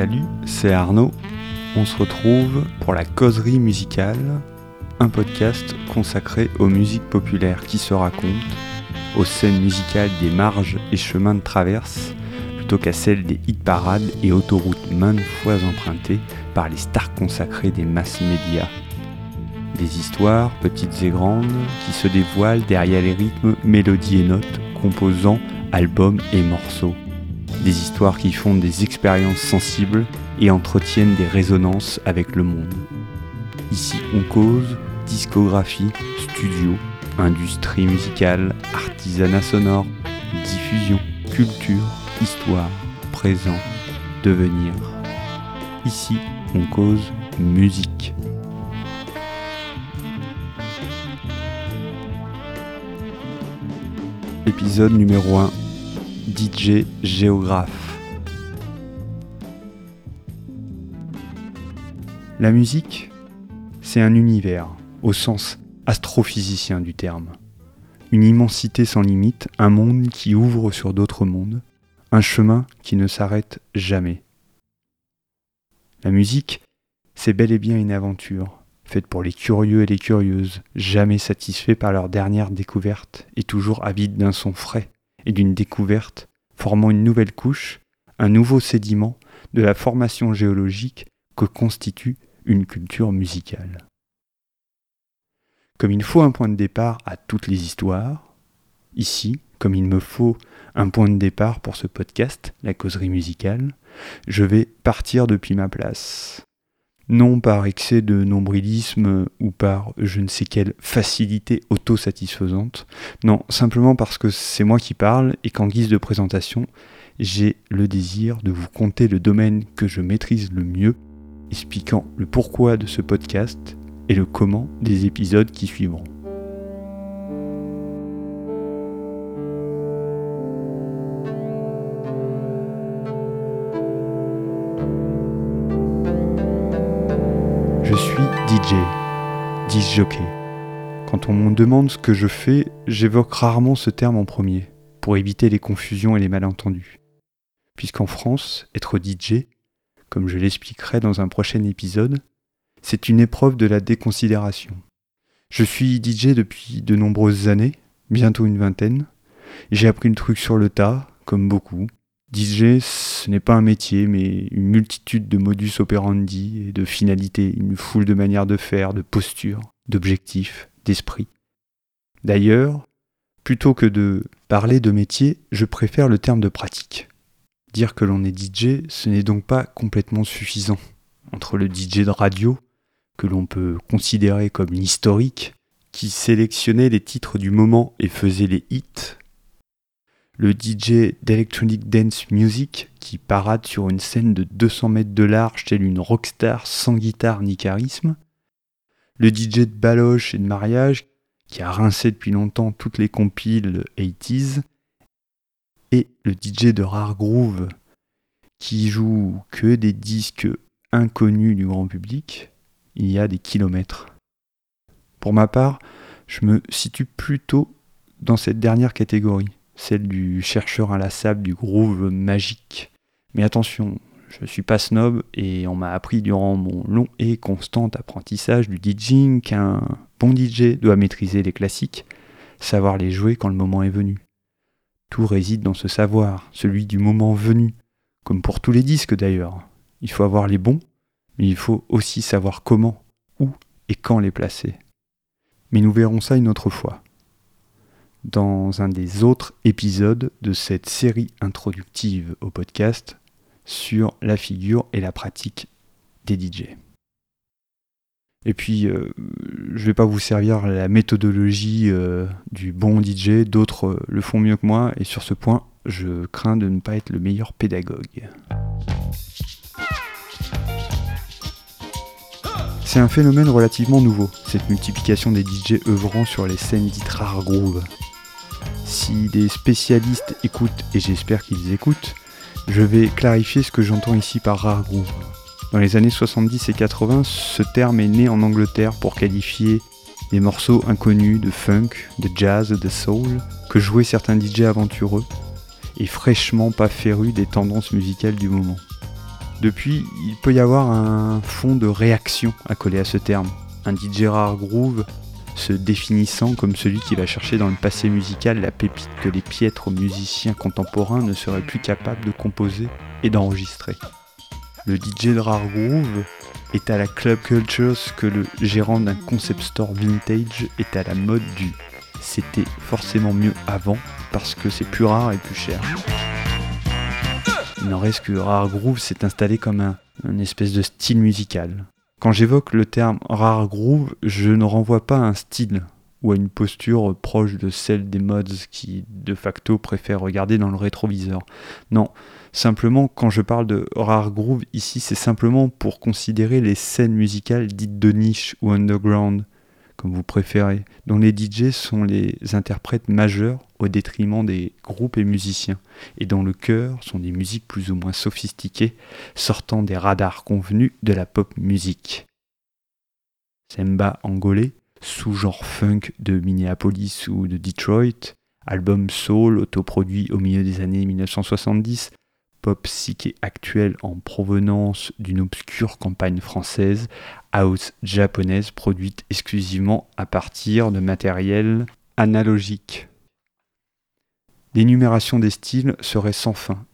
Salut, c'est Arnaud. On se retrouve pour la causerie musicale, un podcast consacré aux musiques populaires qui se racontent, aux scènes musicales des marges et chemins de traverse, plutôt qu'à celles des hit parades et autoroutes maintes fois empruntées par les stars consacrées des masses médias. Des histoires, petites et grandes, qui se dévoilent derrière les rythmes, mélodies et notes, composant albums et morceaux. Des histoires qui font des expériences sensibles et entretiennent des résonances avec le monde. Ici, on cause discographie, studio, industrie musicale, artisanat sonore, diffusion, culture, histoire, présent, devenir. Ici, on cause musique. Épisode numéro 1 DJ géographe. La musique, c'est un univers, au sens astrophysicien du terme. Une immensité sans limite, un monde qui ouvre sur d'autres mondes, un chemin qui ne s'arrête jamais. La musique, c'est bel et bien une aventure, faite pour les curieux et les curieuses, jamais satisfaits par leur dernière découverte et toujours avides d'un son frais et d'une découverte formant une nouvelle couche, un nouveau sédiment de la formation géologique que constitue une culture musicale. Comme il faut un point de départ à toutes les histoires, ici, comme il me faut un point de départ pour ce podcast, la causerie musicale, je vais partir depuis ma place non par excès de nombrilisme ou par je ne sais quelle facilité autosatisfaisante, non, simplement parce que c'est moi qui parle et qu'en guise de présentation, j'ai le désir de vous conter le domaine que je maîtrise le mieux, expliquant le pourquoi de ce podcast et le comment des épisodes qui suivront. Quand on me demande ce que je fais, j'évoque rarement ce terme en premier, pour éviter les confusions et les malentendus. Puisqu'en France, être DJ, comme je l'expliquerai dans un prochain épisode, c'est une épreuve de la déconsidération. Je suis DJ depuis de nombreuses années, bientôt une vingtaine. J'ai appris le truc sur le tas, comme beaucoup, DJ, ce n'est pas un métier, mais une multitude de modus operandi et de finalités, une foule de manières de faire, de postures, d'objectifs, d'esprit. D'ailleurs, plutôt que de parler de métier, je préfère le terme de pratique. Dire que l'on est DJ, ce n'est donc pas complètement suffisant. Entre le DJ de radio, que l'on peut considérer comme historique, qui sélectionnait les titres du moment et faisait les hits, le DJ d'Electronic Dance Music qui parade sur une scène de 200 mètres de large telle une rockstar sans guitare ni charisme, le DJ de baloche et de mariage qui a rincé depuis longtemps toutes les compiles 80s, et le DJ de rare groove qui joue que des disques inconnus du grand public, il y a des kilomètres. Pour ma part, je me situe plutôt dans cette dernière catégorie celle du chercheur inlassable du groove magique. Mais attention, je suis pas snob et on m'a appris durant mon long et constant apprentissage du DJing qu'un bon DJ doit maîtriser les classiques, savoir les jouer quand le moment est venu. Tout réside dans ce savoir, celui du moment venu, comme pour tous les disques d'ailleurs. Il faut avoir les bons, mais il faut aussi savoir comment, où et quand les placer. Mais nous verrons ça une autre fois dans un des autres épisodes de cette série introductive au podcast sur la figure et la pratique des DJ. Et puis, euh, je ne vais pas vous servir la méthodologie euh, du bon DJ, d'autres euh, le font mieux que moi, et sur ce point, je crains de ne pas être le meilleur pédagogue. C'est un phénomène relativement nouveau, cette multiplication des DJ œuvrant sur les scènes dites rare groove. Si des spécialistes écoutent, et j'espère qu'ils écoutent, je vais clarifier ce que j'entends ici par rare groove. Dans les années 70 et 80, ce terme est né en Angleterre pour qualifier des morceaux inconnus de funk, de jazz, de soul, que jouaient certains DJ aventureux et fraîchement pas férus des tendances musicales du moment. Depuis, il peut y avoir un fond de réaction coller à ce terme. Un DJ rare groove se définissant comme celui qui va chercher dans le passé musical la pépite que les piètres musiciens contemporains ne seraient plus capables de composer et d'enregistrer. Le DJ de rare groove est à la club culture ce que le gérant d'un concept store vintage est à la mode du c'était forcément mieux avant parce que c'est plus rare et plus cher. Il n'en reste que Rare Groove s'est installé comme un, espèce de style musical. Quand j'évoque le terme Rare Groove, je ne renvoie pas à un style ou à une posture proche de celle des mods qui de facto préfèrent regarder dans le rétroviseur. Non, simplement quand je parle de Rare Groove ici, c'est simplement pour considérer les scènes musicales dites de niche ou underground, comme vous préférez, dont les DJ sont les interprètes majeurs au détriment des groupes et musiciens, et dont le cœur sont des musiques plus ou moins sophistiquées, sortant des radars convenus de la pop musique. Semba angolais, sous-genre funk de Minneapolis ou de Detroit, album soul autoproduit au milieu des années 1970, pop psyché actuel en provenance d'une obscure campagne française, house japonaise produite exclusivement à partir de matériel analogique. L'énumération des styles serait sans fin,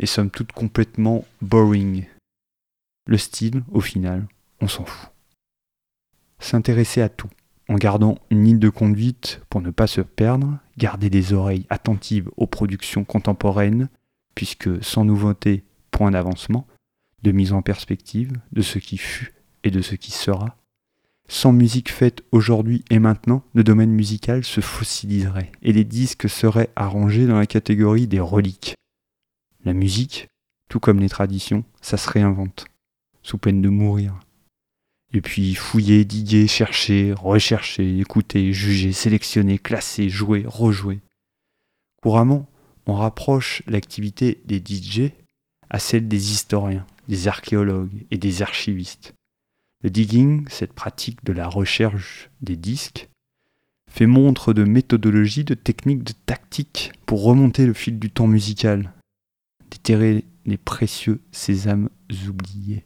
et somme toute complètement boring. Le style, au final, on s'en fout. S'intéresser à tout, en gardant une ligne de conduite pour ne pas se perdre, garder des oreilles attentives aux productions contemporaines, puisque sans nouveauté, point d'avancement, de mise en perspective de ce qui fut et de ce qui sera. Sans musique faite aujourd'hui et maintenant, le domaine musical se fossiliserait et les disques seraient arrangés dans la catégorie des reliques. La musique, tout comme les traditions, ça se réinvente, sous peine de mourir. Et puis fouiller, diguer, chercher, rechercher, écouter, juger, sélectionner, classer, jouer, rejouer. Couramment, on rapproche l'activité des DJ à celle des historiens, des archéologues et des archivistes. Le digging, cette pratique de la recherche des disques, fait montre de méthodologie, de techniques, de tactiques pour remonter le fil du temps musical, déterrer les précieux sésames oubliés.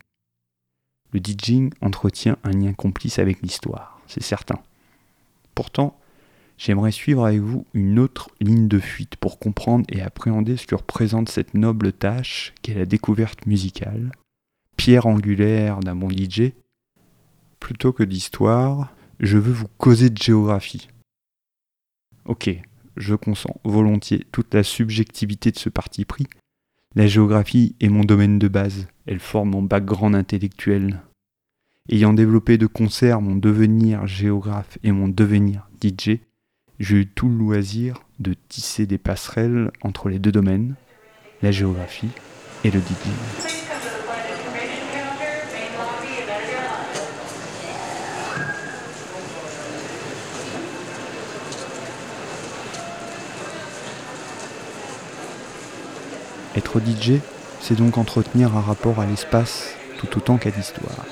Le DJing entretient un lien complice avec l'histoire, c'est certain. Pourtant, j'aimerais suivre avec vous une autre ligne de fuite pour comprendre et appréhender ce que représente cette noble tâche qu'est la découverte musicale, pierre angulaire d'un bon DJ. Plutôt que d'histoire, je veux vous causer de géographie. Ok, je consens volontiers toute la subjectivité de ce parti pris. La géographie est mon domaine de base, elle forme mon background intellectuel. Ayant développé de concert mon devenir géographe et mon devenir DJ, j'ai eu tout le loisir de tisser des passerelles entre les deux domaines, la géographie et le DJing. Être DJ, c'est donc entretenir un rapport à l'espace tout autant qu'à l'histoire.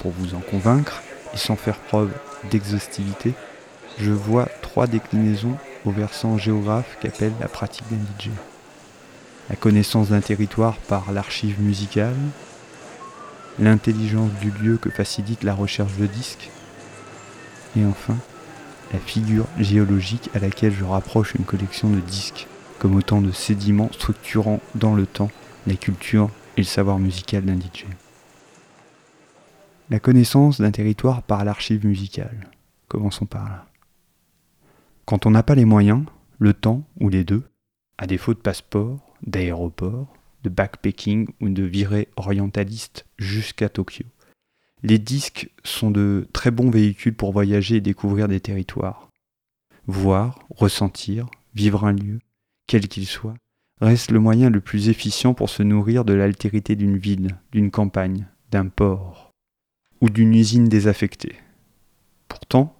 Pour vous en convaincre, et sans faire preuve d'exhaustivité, je vois trois déclinaisons au versant géographe qu'appelle la pratique d'un DJ. La connaissance d'un territoire par l'archive musicale, l'intelligence du lieu que facilite la recherche de disques, et enfin, la figure géologique à laquelle je rapproche une collection de disques, comme autant de sédiments structurant dans le temps la culture et le savoir musical d'un DJ. La connaissance d'un territoire par l'archive musicale. Commençons par là. Quand on n'a pas les moyens, le temps ou les deux, à défaut de passeport, d'aéroport, de backpacking ou de virée orientaliste jusqu'à Tokyo, les disques sont de très bons véhicules pour voyager et découvrir des territoires. Voir, ressentir, vivre un lieu, quel qu'il soit, reste le moyen le plus efficient pour se nourrir de l'altérité d'une ville, d'une campagne, d'un port ou d'une usine désaffectée. Pourtant,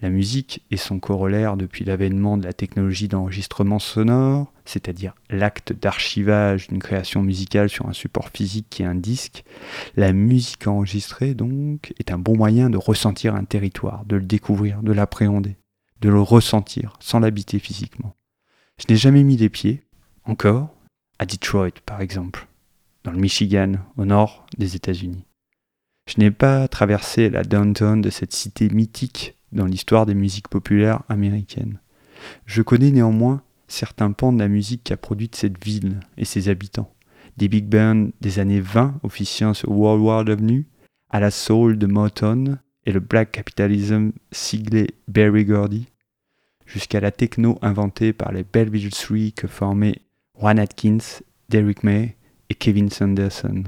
la musique et son corollaire depuis l'avènement de la technologie d'enregistrement sonore, c'est-à-dire l'acte d'archivage d'une création musicale sur un support physique qui est un disque, la musique enregistrée donc est un bon moyen de ressentir un territoire, de le découvrir, de l'appréhender, de le ressentir sans l'habiter physiquement. Je n'ai jamais mis les pieds, encore, à Detroit par exemple, dans le Michigan, au nord des États-Unis. Je n'ai pas traversé la downtown de cette cité mythique dans l'histoire des musiques populaires américaines. Je connais néanmoins certains pans de la musique qu'a produite cette ville et ses habitants. Des big bands des années 20 officiant sur World Avenue, à la soul de Motown et le black capitalism siglé Barry Gordy, jusqu'à la techno inventée par les Belleville Three que formaient Juan Atkins, Derrick May et Kevin Sanderson.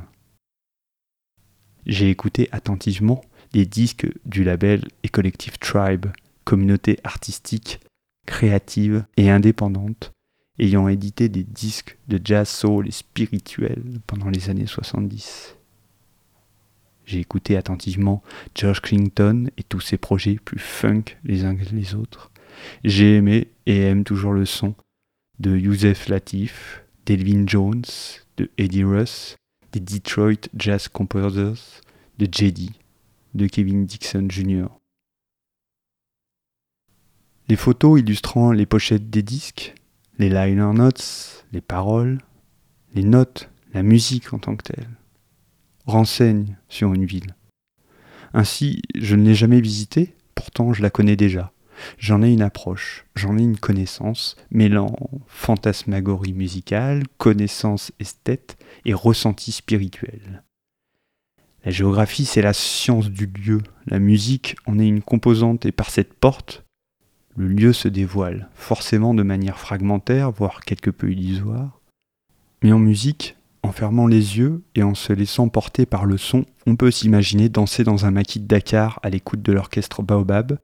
J'ai écouté attentivement les disques du label et collectif Tribe, communauté artistique, créative et indépendante, ayant édité des disques de jazz soul et spirituel pendant les années 70. J'ai écouté attentivement George Clinton et tous ses projets plus funk les uns que les autres. J'ai aimé et aime toujours le son de Youssef Latif, d'Elvin Jones, de Eddie Russ, des Detroit Jazz Composers, de JD, de Kevin Dixon Jr. Les photos illustrant les pochettes des disques, les liner notes, les paroles, les notes, la musique en tant que telle renseigne sur une ville. Ainsi, je ne l'ai jamais visitée, pourtant je la connais déjà. J'en ai une approche, j'en ai une connaissance, mêlant fantasmagorie musicale, connaissance esthète et ressenti spirituel. La géographie, c'est la science du lieu. La musique en est une composante et par cette porte, le lieu se dévoile, forcément de manière fragmentaire, voire quelque peu illusoire. Mais en musique, en fermant les yeux et en se laissant porter par le son, on peut s'imaginer danser dans un maquis de Dakar à l'écoute de l'orchestre Baobab,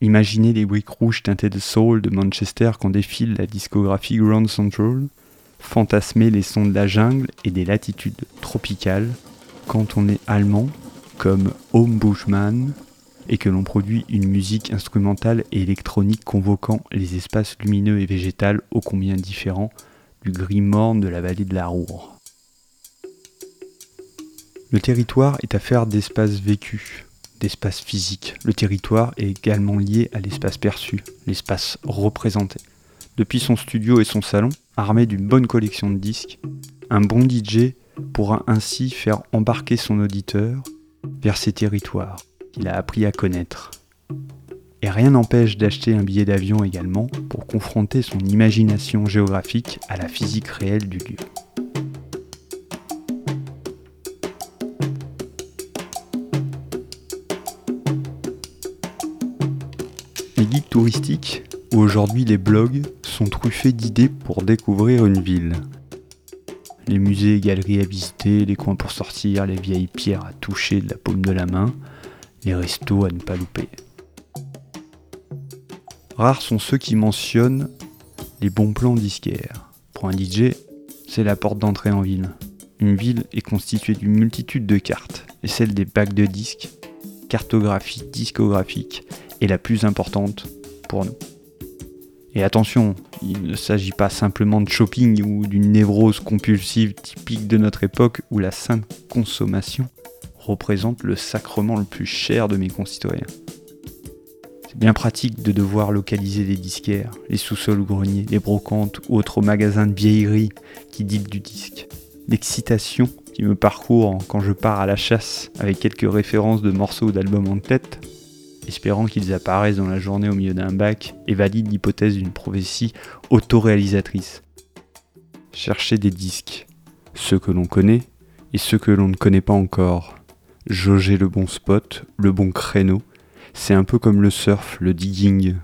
imaginer les briques rouges teintées de soul de Manchester quand défile la discographie Grand Central, fantasmer les sons de la jungle et des latitudes tropicales quand on est allemand, comme Home Bushman, et que l'on produit une musique instrumentale et électronique convoquant les espaces lumineux et végétales ô combien différents du gris morne de la vallée de la Roure. Le territoire est affaire d'espace vécu, d'espace physique. Le territoire est également lié à l'espace perçu, l'espace représenté. Depuis son studio et son salon, armé d'une bonne collection de disques, un bon DJ pourra ainsi faire embarquer son auditeur vers ces territoires qu'il a appris à connaître. Et rien n'empêche d'acheter un billet d'avion également pour confronter son imagination géographique à la physique réelle du lieu. Les guides touristiques ou aujourd'hui les blogs sont truffés d'idées pour découvrir une ville. Les musées et galeries à visiter, les coins pour sortir, les vieilles pierres à toucher de la paume de la main, les restos à ne pas louper. Rares sont ceux qui mentionnent les bons plans disquaires. Pour un DJ, c'est la porte d'entrée en ville. Une ville est constituée d'une multitude de cartes, et celle des bacs de disques, cartographie discographique, est la plus importante pour nous. Et attention, il ne s'agit pas simplement de shopping ou d'une névrose compulsive typique de notre époque où la simple consommation représente le sacrement le plus cher de mes concitoyens. C'est bien pratique de devoir localiser les disquaires, les sous-sols ou greniers, les brocantes ou autres magasins de vieillerie qui dit du disque. L'excitation qui me parcourt quand je pars à la chasse avec quelques références de morceaux d'albums en tête espérant qu'ils apparaissent dans la journée au milieu d'un bac, et valide l'hypothèse d'une prophétie autoréalisatrice. Chercher des disques, ceux que l'on connaît et ceux que l'on ne connaît pas encore. Jauger le bon spot, le bon créneau, c'est un peu comme le surf, le digging.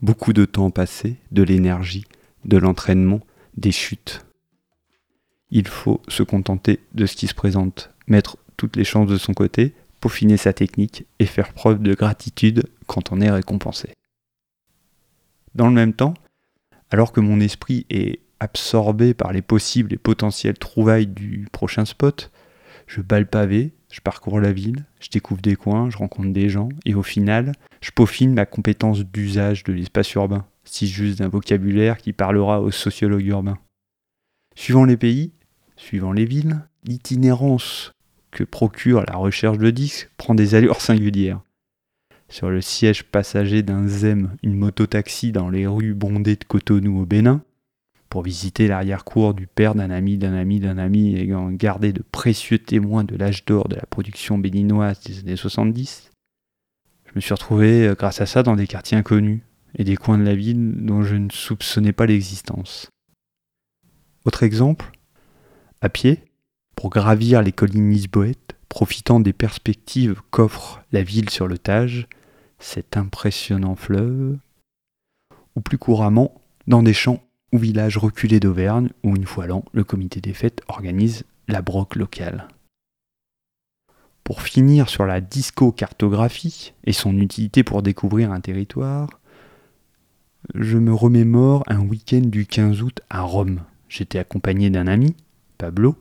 Beaucoup de temps passé, de l'énergie, de l'entraînement, des chutes. Il faut se contenter de ce qui se présente, mettre toutes les chances de son côté, peaufiner sa technique et faire preuve de gratitude quand on est récompensé. Dans le même temps, alors que mon esprit est absorbé par les possibles et potentielles trouvailles du prochain spot, je bats pavé, je parcours la ville, je découvre des coins, je rencontre des gens, et au final, je peaufine ma compétence d'usage de l'espace urbain, si juste d'un vocabulaire qui parlera aux sociologues urbains. Suivant les pays, suivant les villes, l'itinérance que procure la recherche de disques prend des allures singulières. Sur le siège passager d'un ZEM, une moto-taxi dans les rues bondées de Cotonou au Bénin, pour visiter l'arrière-cour du père d'un ami d'un ami d'un ami ayant gardé de précieux témoins de l'âge d'or de la production béninoise des années 70. Je me suis retrouvé euh, grâce à ça dans des quartiers inconnus et des coins de la ville dont je ne soupçonnais pas l'existence. Autre exemple, à pied, pour gravir les collines lisboètes, profitant des perspectives qu'offre la ville sur le Tage, cet impressionnant fleuve, ou plus couramment dans des champs ou villages reculés d'Auvergne où une fois l'an, le comité des fêtes organise la broque locale. Pour finir sur la disco-cartographie et son utilité pour découvrir un territoire, je me remémore un week-end du 15 août à Rome. J'étais accompagné d'un ami, Pablo,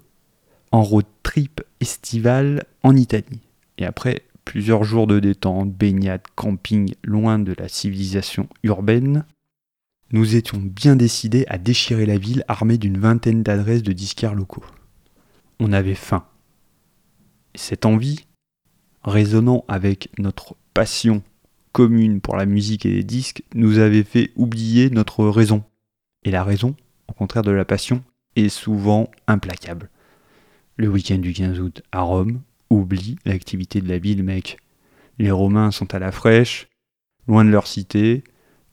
en road trip estival en Italie. Et après plusieurs jours de détente, baignade, camping, loin de la civilisation urbaine, nous étions bien décidés à déchirer la ville armés d'une vingtaine d'adresses de disquaires locaux. On avait faim. Et cette envie, résonnant avec notre passion commune pour la musique et les disques, nous avait fait oublier notre raison. Et la raison, au contraire de la passion, est souvent implacable. Le week-end du 15 août à Rome oublie l'activité de la ville, mec. Les Romains sont à la fraîche, loin de leur cité,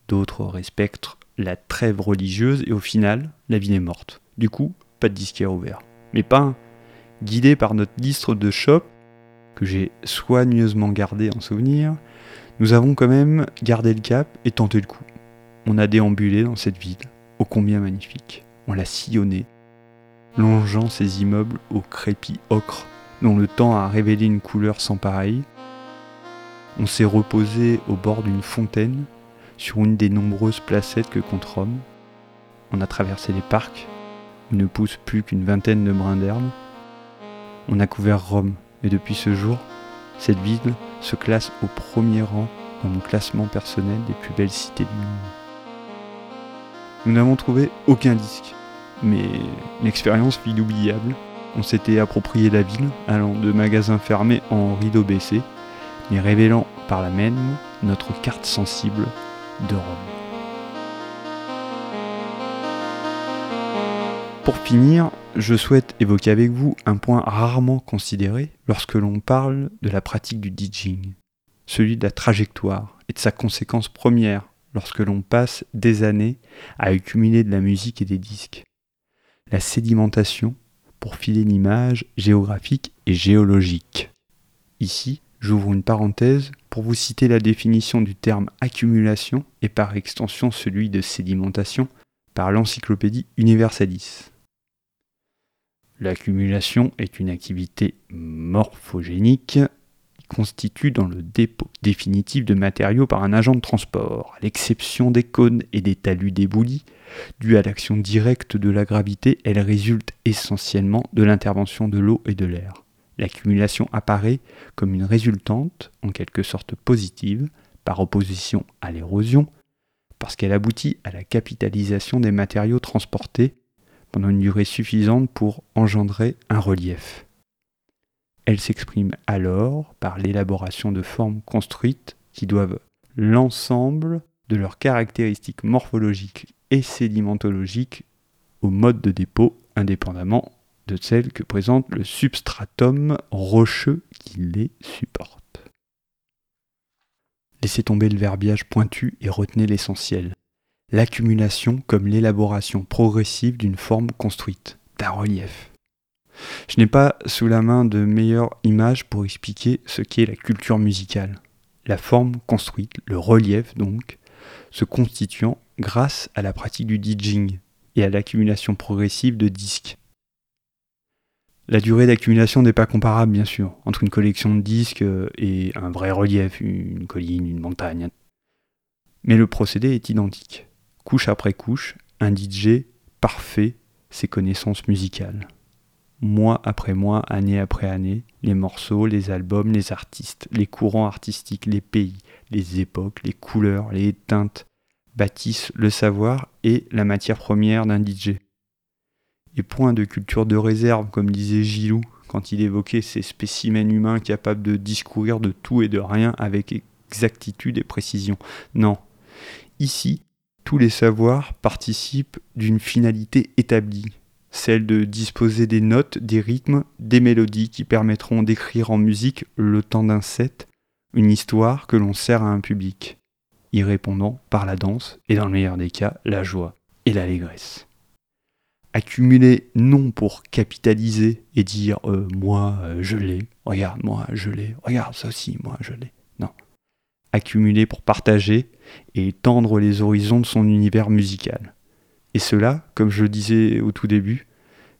d'autres respectent la trêve religieuse et au final, la ville est morte. Du coup, pas de disquaire ouvert. Mais pas un. Guidé par notre liste de shop, que j'ai soigneusement gardé en souvenir, nous avons quand même gardé le cap et tenté le coup. On a déambulé dans cette ville, ô combien magnifique. On l'a sillonné, longeant ces immeubles au crépi ocre, dont le temps a révélé une couleur sans pareille. On s'est reposé au bord d'une fontaine sur une des nombreuses placettes que compte Rome. On a traversé les parcs, où ne pousse plus qu'une vingtaine de brins d'herbe. On a couvert Rome, et depuis ce jour, cette ville se classe au premier rang dans mon classement personnel des plus belles cités du monde. Nous n'avons trouvé aucun disque, mais une expérience inoubliable. On s'était approprié la ville, allant de magasins fermés en rideau baissé, mais révélant par la même notre carte sensible de Rome. Pour finir, je souhaite évoquer avec vous un point rarement considéré lorsque l'on parle de la pratique du DJing, celui de la trajectoire et de sa conséquence première lorsque l'on passe des années à accumuler de la musique et des disques. La sédimentation pour filer une image géographique et géologique. Ici, J'ouvre une parenthèse pour vous citer la définition du terme accumulation et par extension celui de sédimentation par l'encyclopédie Universalis. L'accumulation est une activité morphogénique qui constitue dans le dépôt définitif de matériaux par un agent de transport, à l'exception des cônes et des talus déboulis, dû à l'action directe de la gravité, elle résulte essentiellement de l'intervention de l'eau et de l'air. L'accumulation apparaît comme une résultante, en quelque sorte positive, par opposition à l'érosion, parce qu'elle aboutit à la capitalisation des matériaux transportés pendant une durée suffisante pour engendrer un relief. Elle s'exprime alors par l'élaboration de formes construites qui doivent l'ensemble de leurs caractéristiques morphologiques et sédimentologiques au mode de dépôt indépendamment de celles que présente le substratum rocheux qui les supporte. Laissez tomber le verbiage pointu et retenez l'essentiel. L'accumulation comme l'élaboration progressive d'une forme construite, d'un relief. Je n'ai pas sous la main de meilleure image pour expliquer ce qu'est la culture musicale. La forme construite, le relief donc, se constituant grâce à la pratique du DJing et à l'accumulation progressive de disques, la durée d'accumulation n'est pas comparable, bien sûr, entre une collection de disques euh, et un vrai relief, une colline, une montagne. Mais le procédé est identique. Couche après couche, un DJ parfait ses connaissances musicales. Mois après mois, année après année, les morceaux, les albums, les artistes, les courants artistiques, les pays, les époques, les couleurs, les teintes bâtissent le savoir et la matière première d'un DJ et point de culture de réserve, comme disait Gilou quand il évoquait ces spécimens humains capables de discourir de tout et de rien avec exactitude et précision. Non. Ici, tous les savoirs participent d'une finalité établie, celle de disposer des notes, des rythmes, des mélodies qui permettront d'écrire en musique le temps d'un set, une histoire que l'on sert à un public, y répondant par la danse et dans le meilleur des cas, la joie et l'allégresse. Accumuler non pour capitaliser et dire euh, moi euh, je l'ai, regarde moi je l'ai, regarde ça aussi moi je l'ai. Non. Accumuler pour partager et tendre les horizons de son univers musical. Et cela, comme je le disais au tout début,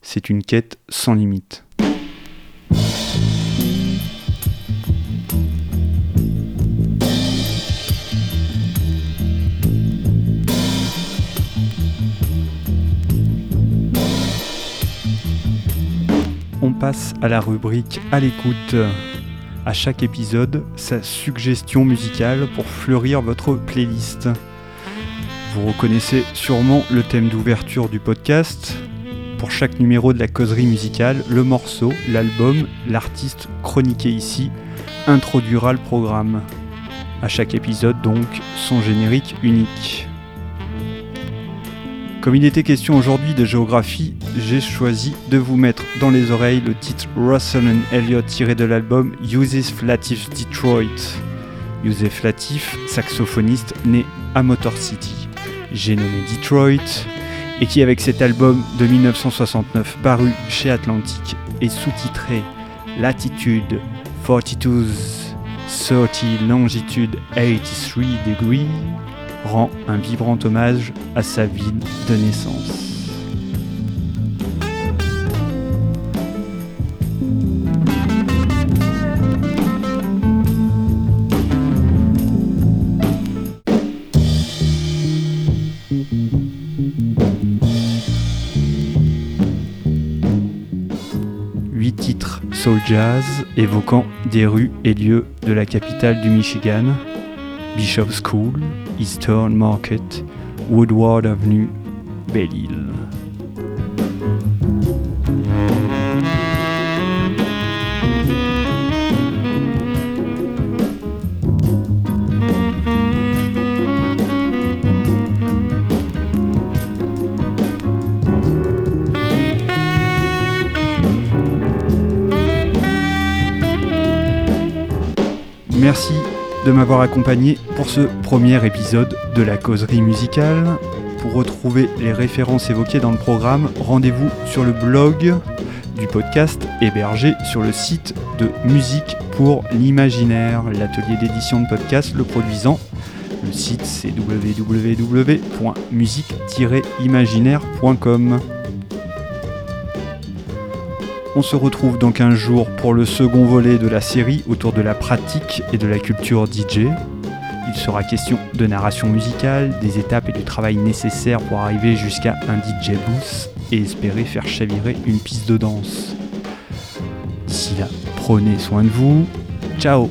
c'est une quête sans limite. On passe à la rubrique à l'écoute. À chaque épisode, sa suggestion musicale pour fleurir votre playlist. Vous reconnaissez sûrement le thème d'ouverture du podcast. Pour chaque numéro de la causerie musicale, le morceau, l'album, l'artiste chroniqué ici introduira le programme. À chaque épisode donc, son générique unique. Comme il était question aujourd'hui de géographie, j'ai choisi de vous mettre dans les oreilles le titre Russell and Elliott tiré de l'album Yusef Latif Detroit. Yusef Latif, saxophoniste né à Motor City j'ai nommé Detroit, et qui avec cet album de 1969 paru chez Atlantic et sous-titré Latitude 42 30 Longitude 83 Degree, rend un vibrant hommage à sa ville de naissance. Soul jazz évoquant des rues et lieux de la capitale du Michigan, Bishop School, Eastern Market, Woodward Avenue, Belle-Île. De m'avoir accompagné pour ce premier épisode de la causerie musicale. Pour retrouver les références évoquées dans le programme, rendez-vous sur le blog du podcast hébergé sur le site de Musique pour l'imaginaire, l'atelier d'édition de podcast le produisant. Le site c'est www.musique-imaginaire.com. On se retrouve donc un jour pour le second volet de la série autour de la pratique et de la culture DJ. Il sera question de narration musicale, des étapes et du travail nécessaire pour arriver jusqu'à un DJ booth et espérer faire chavirer une piste de danse. D'ici là, prenez soin de vous. Ciao